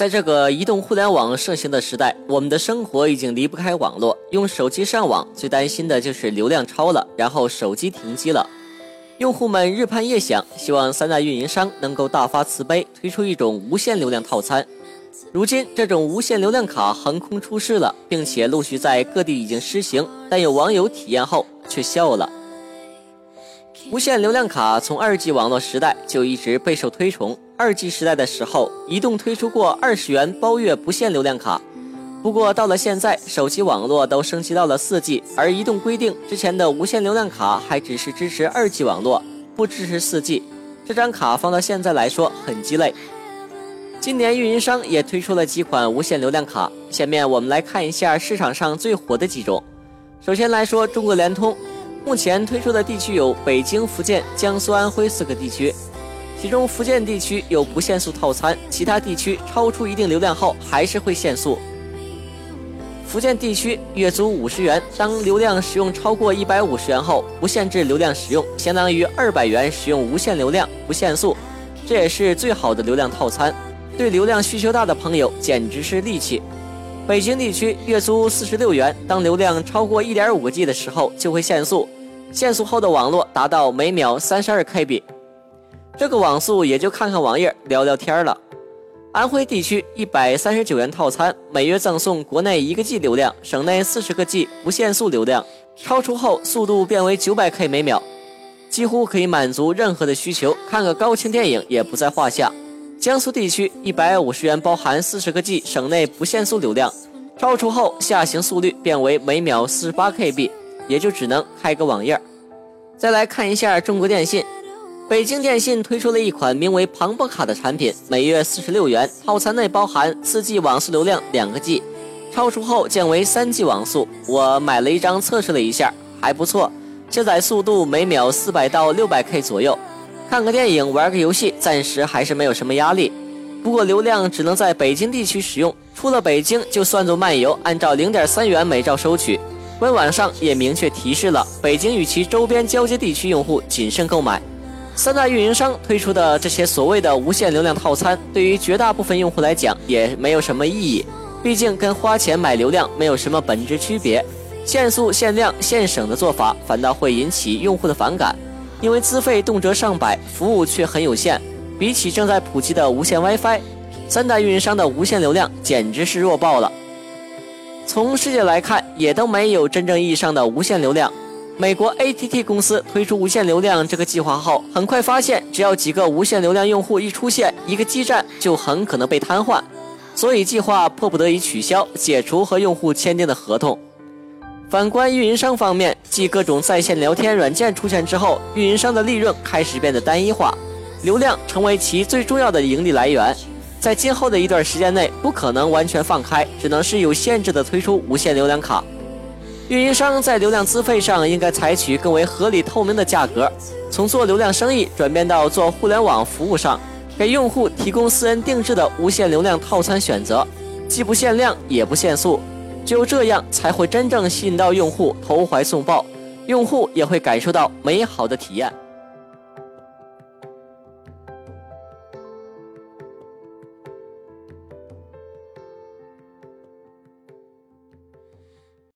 在这个移动互联网盛行的时代，我们的生活已经离不开网络。用手机上网，最担心的就是流量超了，然后手机停机了。用户们日盼夜想，希望三大运营商能够大发慈悲，推出一种无限流量套餐。如今，这种无限流量卡横空出世了，并且陆续在各地已经施行，但有网友体验后却笑了。无限流量卡从二 G 网络时代就一直备受推崇。二 G 时代的时候，移动推出过二十元包月不限流量卡。不过到了现在，手机网络都升级到了四 G，而移动规定之前的无限流量卡还只是支持二 G 网络，不支持四 G。这张卡放到现在来说很鸡肋。今年运营商也推出了几款无限流量卡，下面我们来看一下市场上最火的几种。首先来说中国联通。目前推出的地区有北京、福建、江苏、安徽四个地区，其中福建地区有不限速套餐，其他地区超出一定流量后还是会限速。福建地区月租五十元，当流量使用超过一百五十元后，不限制流量使用，相当于二百元使用无限流量不限速，这也是最好的流量套餐，对流量需求大的朋友简直是利器。北京地区月租四十六元，当流量超过一点五个 G 的时候就会限速，限速后的网络达到每秒三十二 KB，这个网速也就看看网页、聊聊天了。安徽地区一百三十九元套餐，每月赠送国内一个 G 流量，省内四十个 G 不限速流量，超出后速度变为九百 K 每秒，几乎可以满足任何的需求，看个高清电影也不在话下。江苏地区一百五十元包含四十个 G 省内不限速流量，超出后下行速率变为每秒四十八 KB，也就只能开个网页。再来看一下中国电信，北京电信推出了一款名为庞博卡的产品，每月四十六元，套餐内包含四 G 网速流量两个 G，超出后降为三 G 网速。我买了一张测试了一下，还不错，下载速度每秒四百到六百 K 左右。看个电影、玩个游戏，暂时还是没有什么压力。不过流量只能在北京地区使用，出了北京就算作漫游，按照零点三元每兆收取。官网上也明确提示了，北京与其周边交接地区用户谨慎购买。三大运营商推出的这些所谓的无限流量套餐，对于绝大部分用户来讲也没有什么意义，毕竟跟花钱买流量没有什么本质区别。限速、限量、限省的做法，反倒会引起用户的反感。因为资费动辄上百，服务却很有限。比起正在普及的无线 WiFi，三大运营商的无线流量简直是弱爆了。从世界来看，也都没有真正意义上的无线流量。美国 ATT 公司推出无限流量这个计划后，很快发现，只要几个无限流量用户一出现，一个基站就很可能被瘫痪，所以计划迫不得已取消，解除和用户签订的合同。反观运营商方面，继各种在线聊天软件出现之后，运营商的利润开始变得单一化，流量成为其最重要的盈利来源。在今后的一段时间内，不可能完全放开，只能是有限制的推出无限流量卡。运营商在流量资费上应该采取更为合理透明的价格，从做流量生意转变到做互联网服务上，给用户提供私人定制的无限流量套餐选择，既不限量也不限速。只有这样，才会真正吸引到用户投怀送抱，用户也会感受到美好的体验。